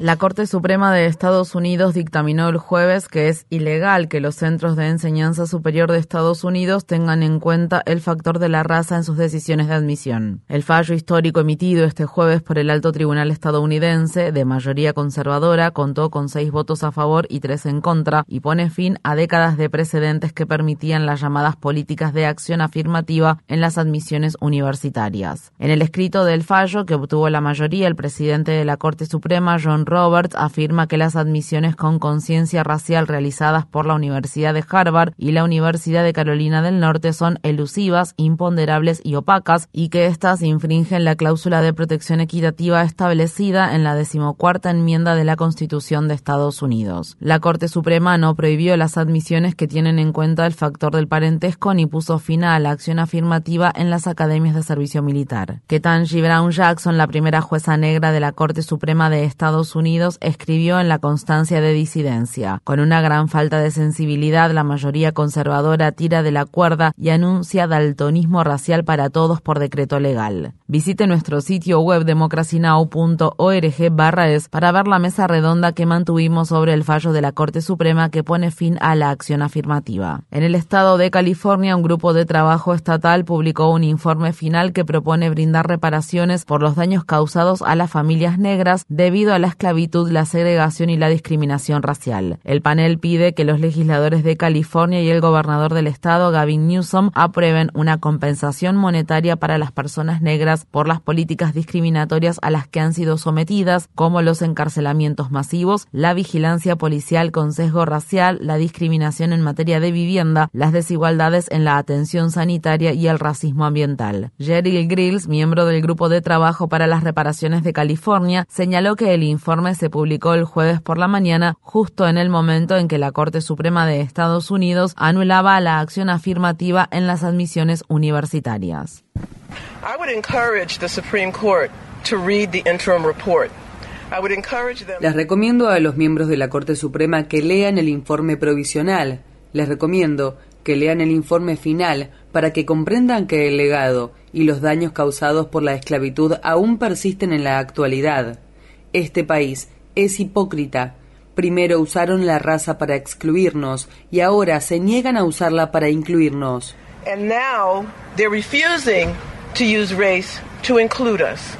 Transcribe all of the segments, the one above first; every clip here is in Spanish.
La Corte Suprema de Estados Unidos dictaminó el jueves que es ilegal que los centros de enseñanza superior de Estados Unidos tengan en cuenta el factor de la raza en sus decisiones de admisión. El fallo histórico emitido este jueves por el alto tribunal estadounidense, de mayoría conservadora, contó con seis votos a favor y tres en contra y pone fin a décadas de precedentes que permitían las llamadas políticas de acción afirmativa en las admisiones universitarias. En el escrito del fallo que obtuvo la mayoría, el presidente de la Corte Suprema, John Roberts afirma que las admisiones con conciencia racial realizadas por la Universidad de Harvard y la Universidad de Carolina del Norte son elusivas, imponderables y opacas y que éstas infringen la cláusula de protección equitativa establecida en la decimocuarta enmienda de la Constitución de Estados Unidos. La Corte Suprema no prohibió las admisiones que tienen en cuenta el factor del parentesco ni puso fin a la acción afirmativa en las academias de servicio militar. Ketanji Brown Jackson, la primera jueza negra de la Corte Suprema de Estados Unidos, Unidos escribió en la constancia de disidencia. Con una gran falta de sensibilidad, la mayoría conservadora tira de la cuerda y anuncia daltonismo racial para todos por decreto legal. Visite nuestro sitio web democracynow.org barra es para ver la mesa redonda que mantuvimos sobre el fallo de la Corte Suprema que pone fin a la acción afirmativa. En el estado de California, un grupo de trabajo estatal publicó un informe final que propone brindar reparaciones por los daños causados a las familias negras debido a la esclavitud la segregación y la discriminación racial. El panel pide que los legisladores de California y el gobernador del estado, Gavin Newsom, aprueben una compensación monetaria para las personas negras por las políticas discriminatorias a las que han sido sometidas, como los encarcelamientos masivos, la vigilancia policial con sesgo racial, la discriminación en materia de vivienda, las desigualdades en la atención sanitaria y el racismo ambiental. Jerry Grills, miembro del Grupo de Trabajo para las Reparaciones de California, señaló que el informe se publicó el jueves por la mañana, justo en el momento en que la Corte Suprema de Estados Unidos anulaba la acción afirmativa en las admisiones universitarias. Les recomiendo a los miembros de la Corte Suprema que lean el informe provisional. Les recomiendo que lean el informe final para que comprendan que el legado y los daños causados por la esclavitud aún persisten en la actualidad. Este país es hipócrita. Primero usaron la raza para excluirnos y ahora se niegan a usarla para incluirnos. And now they're refusing to use race to include us.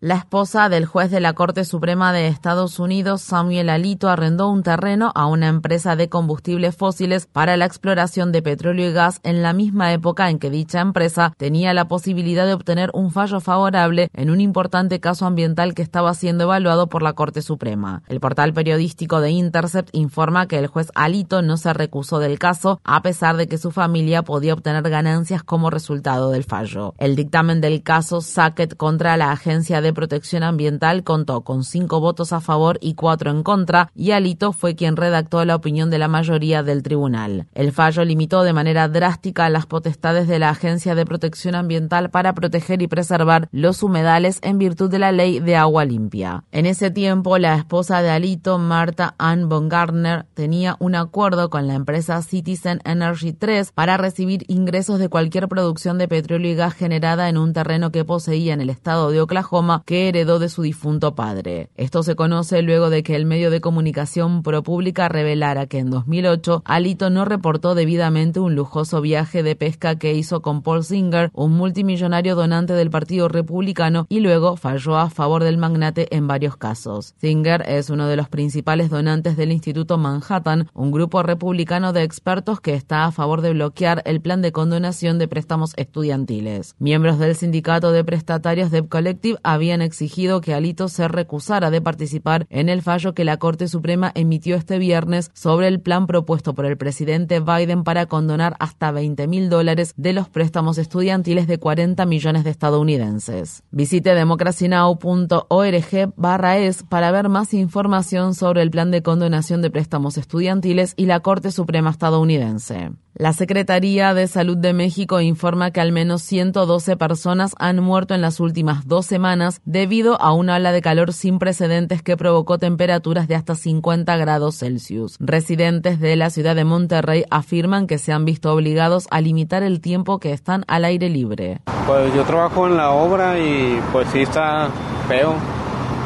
La esposa del juez de la Corte Suprema de Estados Unidos, Samuel Alito, arrendó un terreno a una empresa de combustibles fósiles para la exploración de petróleo y gas en la misma época en que dicha empresa tenía la posibilidad de obtener un fallo favorable en un importante caso ambiental que estaba siendo evaluado por la Corte Suprema. El portal periodístico de Intercept informa que el juez Alito no se recusó del caso a pesar de que su familia podía obtener ganancias como resultado del fallo. El dictamen del caso Sackett contra la agencia de Protección Ambiental contó con cinco votos a favor y cuatro en contra, y Alito fue quien redactó la opinión de la mayoría del tribunal. El fallo limitó de manera drástica las potestades de la Agencia de Protección Ambiental para proteger y preservar los humedales en virtud de la ley de agua limpia. En ese tiempo, la esposa de Alito, Marta Ann Baumgartner, tenía un acuerdo con la empresa Citizen Energy 3 para recibir ingresos de cualquier producción de petróleo y gas generada en un terreno que poseía en el estado de Oklahoma que heredó de su difunto padre. Esto se conoce luego de que el medio de comunicación ProPublica revelara que en 2008 Alito no reportó debidamente un lujoso viaje de pesca que hizo con Paul Singer, un multimillonario donante del Partido Republicano, y luego falló a favor del magnate en varios casos. Singer es uno de los principales donantes del Instituto Manhattan, un grupo republicano de expertos que está a favor de bloquear el plan de condonación de préstamos estudiantiles. Miembros del sindicato de prestatarios Debt Collective habían habían exigido que Alito se recusara de participar en el fallo que la Corte Suprema emitió este viernes sobre el plan propuesto por el presidente Biden para condonar hasta 20 mil dólares de los préstamos estudiantiles de 40 millones de estadounidenses. Visite democracynow.org barra es para ver más información sobre el plan de condonación de préstamos estudiantiles y la Corte Suprema estadounidense. La Secretaría de Salud de México informa que al menos 112 personas han muerto en las últimas dos semanas debido a una ola de calor sin precedentes que provocó temperaturas de hasta 50 grados Celsius. Residentes de la ciudad de Monterrey afirman que se han visto obligados a limitar el tiempo que están al aire libre. Pues yo trabajo en la obra y pues sí está feo.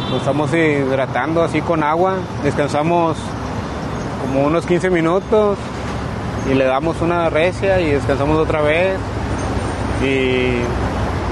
Nos estamos hidratando así con agua, descansamos como unos 15 minutos y le damos una recia y descansamos otra vez y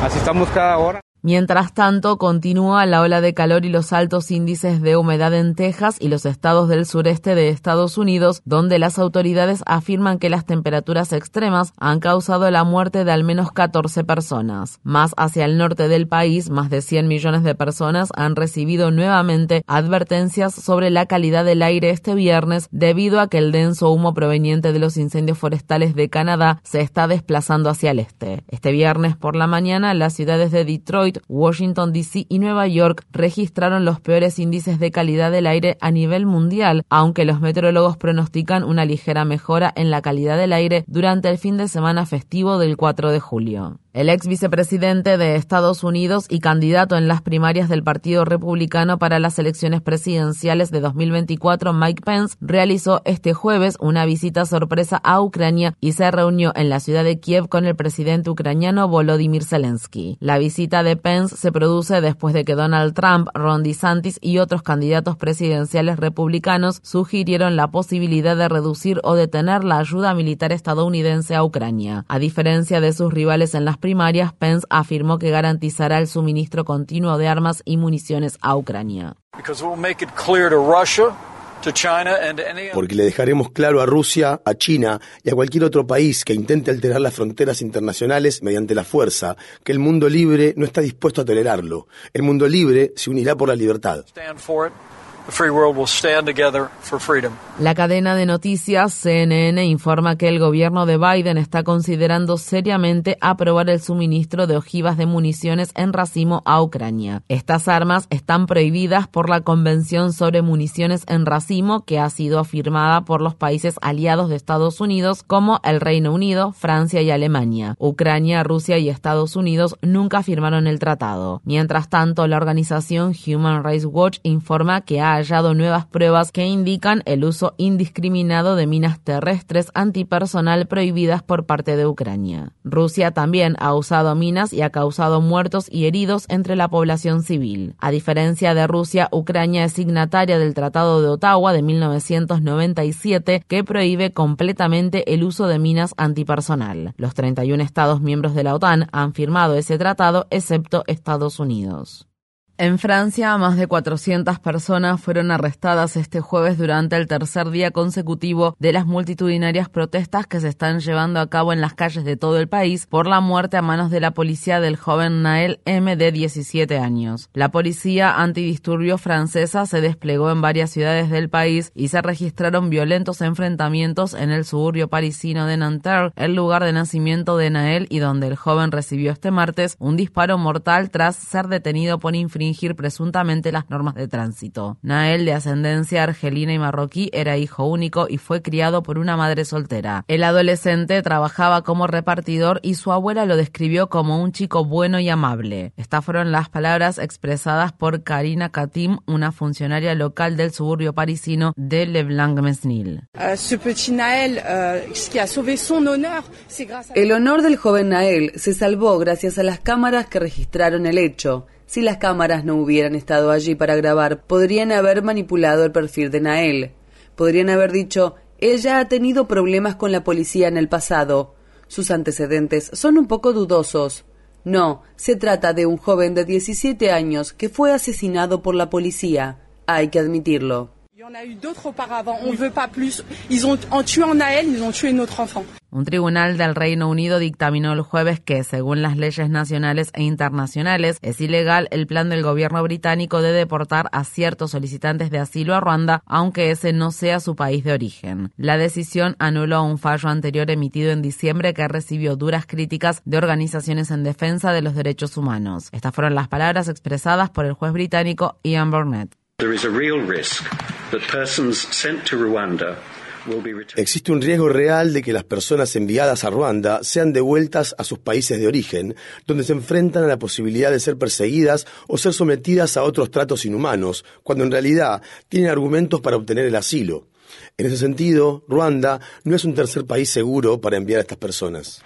así estamos cada hora. Mientras tanto, continúa la ola de calor y los altos índices de humedad en Texas y los estados del sureste de Estados Unidos, donde las autoridades afirman que las temperaturas extremas han causado la muerte de al menos 14 personas. Más hacia el norte del país, más de 100 millones de personas han recibido nuevamente advertencias sobre la calidad del aire este viernes debido a que el denso humo proveniente de los incendios forestales de Canadá se está desplazando hacia el este. Este viernes por la mañana, las ciudades de Detroit, Washington, D.C. y Nueva York registraron los peores índices de calidad del aire a nivel mundial, aunque los meteorólogos pronostican una ligera mejora en la calidad del aire durante el fin de semana festivo del 4 de julio. El ex vicepresidente de Estados Unidos y candidato en las primarias del Partido Republicano para las elecciones presidenciales de 2024, Mike Pence, realizó este jueves una visita sorpresa a Ucrania y se reunió en la ciudad de Kiev con el presidente ucraniano Volodymyr Zelensky. La visita de Pence se produce después de que Donald Trump, Ron DeSantis y otros candidatos presidenciales republicanos sugirieron la posibilidad de reducir o detener la ayuda militar estadounidense a Ucrania. A diferencia de sus rivales en las primarias, Pence afirmó que garantizará el suministro continuo de armas y municiones a Ucrania. Porque le dejaremos claro a Rusia, a China y a cualquier otro país que intente alterar las fronteras internacionales mediante la fuerza que el mundo libre no está dispuesto a tolerarlo. El mundo libre se unirá por la libertad. La cadena de noticias CNN informa que el gobierno de Biden está considerando seriamente aprobar el suministro de ojivas de municiones en racimo a Ucrania. Estas armas están prohibidas por la Convención sobre Municiones en Racimo que ha sido firmada por los países aliados de Estados Unidos como el Reino Unido, Francia y Alemania. Ucrania, Rusia y Estados Unidos nunca firmaron el tratado. Mientras tanto, la organización Human Rights Watch informa que ha hallado nuevas pruebas que indican el uso indiscriminado de minas terrestres antipersonal prohibidas por parte de Ucrania. Rusia también ha usado minas y ha causado muertos y heridos entre la población civil. A diferencia de Rusia, Ucrania es signataria del Tratado de Ottawa de 1997 que prohíbe completamente el uso de minas antipersonal. Los 31 estados miembros de la OTAN han firmado ese tratado excepto Estados Unidos. En Francia, más de 400 personas fueron arrestadas este jueves durante el tercer día consecutivo de las multitudinarias protestas que se están llevando a cabo en las calles de todo el país por la muerte a manos de la policía del joven Nael M de 17 años. La policía antidisturbios francesa se desplegó en varias ciudades del país y se registraron violentos enfrentamientos en el suburbio parisino de Nanterre, el lugar de nacimiento de Nael y donde el joven recibió este martes un disparo mortal tras ser detenido por infringir presuntamente las normas de tránsito. Nael, de ascendencia argelina y marroquí, era hijo único y fue criado por una madre soltera. El adolescente trabajaba como repartidor y su abuela lo describió como un chico bueno y amable. Estas fueron las palabras expresadas por Karina Katim, una funcionaria local del suburbio parisino de Leblanc-Mesnil. Euh, el honor del joven Nael se salvó gracias a las cámaras que registraron el hecho. Si las cámaras no hubieran estado allí para grabar, podrían haber manipulado el perfil de Nael. Podrían haber dicho, ella ha tenido problemas con la policía en el pasado. Sus antecedentes son un poco dudosos. No, se trata de un joven de 17 años que fue asesinado por la policía. Hay que admitirlo. Un tribunal del Reino Unido dictaminó el jueves que, según las leyes nacionales e internacionales, es ilegal el plan del gobierno británico de deportar a ciertos solicitantes de asilo a Ruanda, aunque ese no sea su país de origen. La decisión anuló un fallo anterior emitido en diciembre que recibió duras críticas de organizaciones en defensa de los derechos humanos. Estas fueron las palabras expresadas por el juez británico Ian Burnett. Existe un riesgo real de que las personas enviadas a Ruanda sean devueltas a sus países de origen, donde se enfrentan a la posibilidad de ser perseguidas o ser sometidas a otros tratos inhumanos, cuando en realidad tienen argumentos para obtener el asilo. En ese sentido, Ruanda no es un tercer país seguro para enviar a estas personas.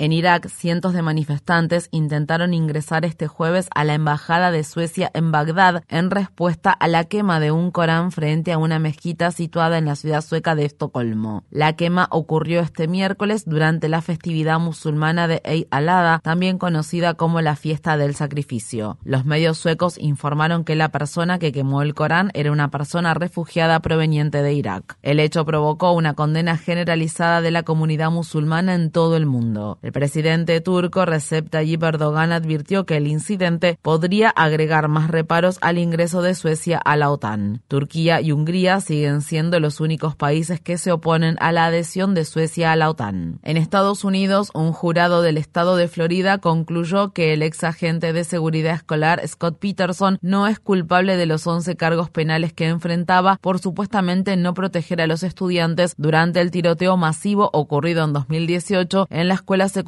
En Irak, cientos de manifestantes intentaron ingresar este jueves a la embajada de Suecia en Bagdad en respuesta a la quema de un Corán frente a una mezquita situada en la ciudad sueca de Estocolmo. La quema ocurrió este miércoles durante la festividad musulmana de Eid al-Adha, también conocida como la fiesta del sacrificio. Los medios suecos informaron que la persona que quemó el Corán era una persona refugiada proveniente de Irak. El hecho provocó una condena generalizada de la comunidad musulmana en todo el mundo. Presidente turco Recep Tayyip Erdogan advirtió que el incidente podría agregar más reparos al ingreso de Suecia a la OTAN. Turquía y Hungría siguen siendo los únicos países que se oponen a la adhesión de Suecia a la OTAN. En Estados Unidos, un jurado del estado de Florida concluyó que el ex agente de seguridad escolar Scott Peterson no es culpable de los 11 cargos penales que enfrentaba por supuestamente no proteger a los estudiantes durante el tiroteo masivo ocurrido en 2018 en la escuela secundaria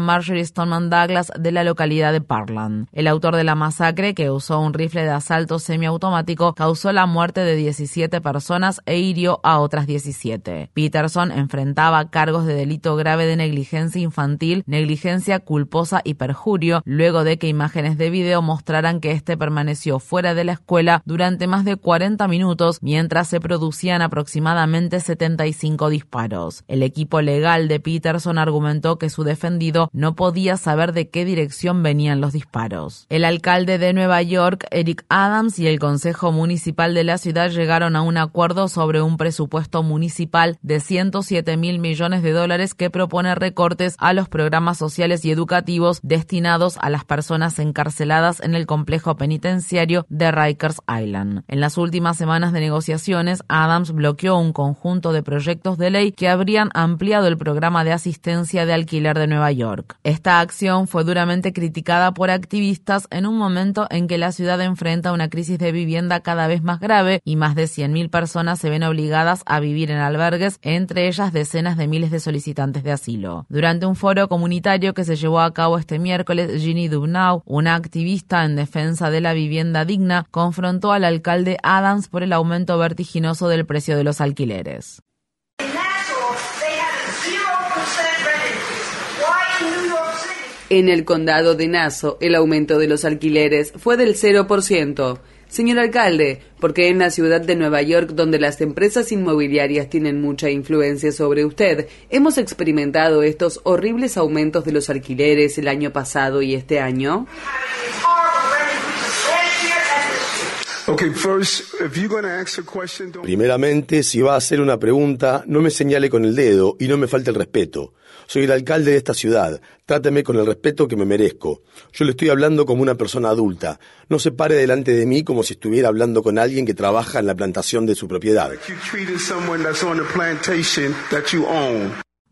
Marjorie Stoneman Douglas de la localidad de Parkland. El autor de la masacre, que usó un rifle de asalto semiautomático, causó la muerte de 17 personas e hirió a otras 17. Peterson enfrentaba cargos de delito grave de negligencia infantil, negligencia culposa y perjurio, luego de que imágenes de video mostraran que este permaneció fuera de la escuela durante más de 40 minutos mientras se producían aproximadamente 75 disparos. El equipo legal de Peterson argumentó que su defendido no podía saber de qué dirección venían los disparos. El alcalde de Nueva York, Eric Adams, y el Consejo Municipal de la ciudad llegaron a un acuerdo sobre un presupuesto municipal de 107 mil millones de dólares que propone recortes a los programas sociales y educativos destinados a las personas encarceladas en el complejo penitenciario de Rikers Island. En las últimas semanas de negociaciones, Adams bloqueó un conjunto de proyectos de ley que habrían ampliado el programa de asistencia de alquiler de Nueva York. Esta acción fue duramente criticada por activistas en un momento en que la ciudad enfrenta una crisis de vivienda cada vez más grave y más de 100.000 personas se ven obligadas a vivir en albergues, entre ellas decenas de miles de solicitantes de asilo. Durante un foro comunitario que se llevó a cabo este miércoles, Ginny Dubnau, una activista en defensa de la vivienda digna, confrontó al alcalde Adams por el aumento vertiginoso del precio de los alquileres. En el condado de Nassau, el aumento de los alquileres fue del 0%. Señor alcalde, porque en la ciudad de Nueva York, donde las empresas inmobiliarias tienen mucha influencia sobre usted, hemos experimentado estos horribles aumentos de los alquileres el año pasado y este año? Primeramente, si va a hacer una pregunta, no me señale con el dedo y no me falte el respeto. Soy el alcalde de esta ciudad. Tráteme con el respeto que me merezco. Yo le estoy hablando como una persona adulta. No se pare delante de mí como si estuviera hablando con alguien que trabaja en la plantación de su propiedad.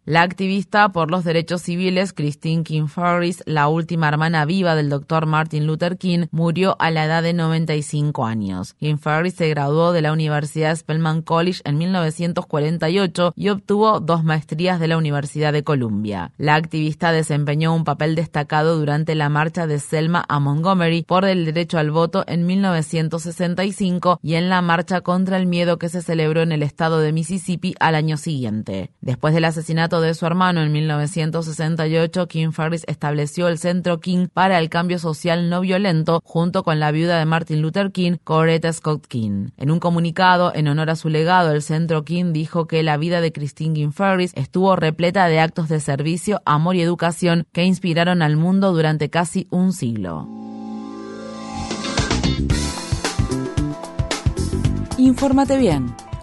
La activista por los derechos civiles Christine King Ferris, la última hermana viva del doctor Martin Luther King, murió a la edad de 95 años. King Ferris se graduó de la Universidad Spelman College en 1948 y obtuvo dos maestrías de la Universidad de Columbia. La activista desempeñó un papel destacado durante la marcha de Selma a Montgomery por el derecho al voto en 1965 y en la marcha contra el miedo que se celebró en el estado de Mississippi al año siguiente. Después del asesinato de su hermano en 1968, King Ferris estableció el Centro King para el Cambio Social No Violento junto con la viuda de Martin Luther King, Coretta Scott King. En un comunicado en honor a su legado, el Centro King dijo que la vida de Christine King Ferris estuvo repleta de actos de servicio, amor y educación que inspiraron al mundo durante casi un siglo. Infórmate bien.